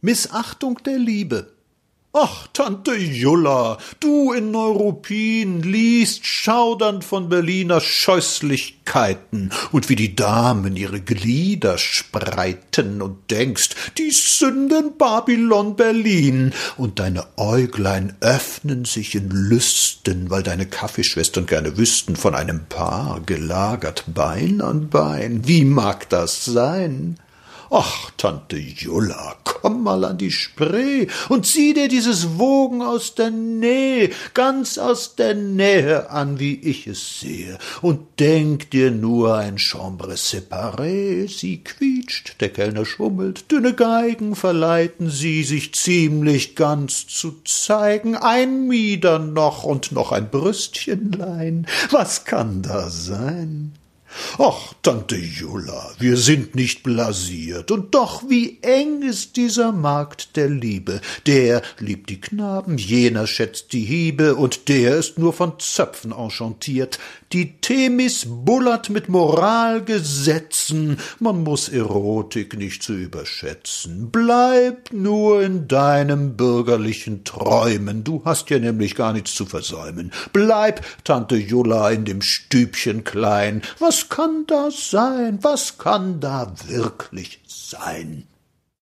Missachtung der Liebe. Ach, Tante Julla, du in Neuruppin liest schaudernd von Berliner Scheußlichkeiten und wie die Damen ihre Glieder spreiten und denkst, die Sünden Babylon Berlin und deine Äuglein öffnen sich in Lüsten, weil deine Kaffeeschwestern gerne wüssten von einem Paar gelagert Bein an Bein. Wie mag das sein? Ach, Tante Julla, komm mal an die Spree und sieh dir dieses Wogen aus der Nähe, ganz aus der Nähe an, wie ich es sehe, und denk dir nur ein Chambre séparé, sie quietscht, der Kellner schummelt, dünne Geigen verleiten sie, sich ziemlich ganz zu zeigen, ein Mieder noch und noch ein Brüstchenlein, was kann da sein? Ach, Tante Jula, wir sind nicht blasiert, und doch wie eng ist dieser Markt der Liebe. Der liebt die Knaben, jener schätzt die Hiebe, und der ist nur von Zöpfen enchantiert. Die Themis bullert mit Moralgesetzen, man muss Erotik nicht zu überschätzen. Bleib nur in deinem bürgerlichen Träumen, du hast ja nämlich gar nichts zu versäumen. Bleib, Tante Jula, in dem Stübchen klein, was kann da sein? Was kann da wirklich sein?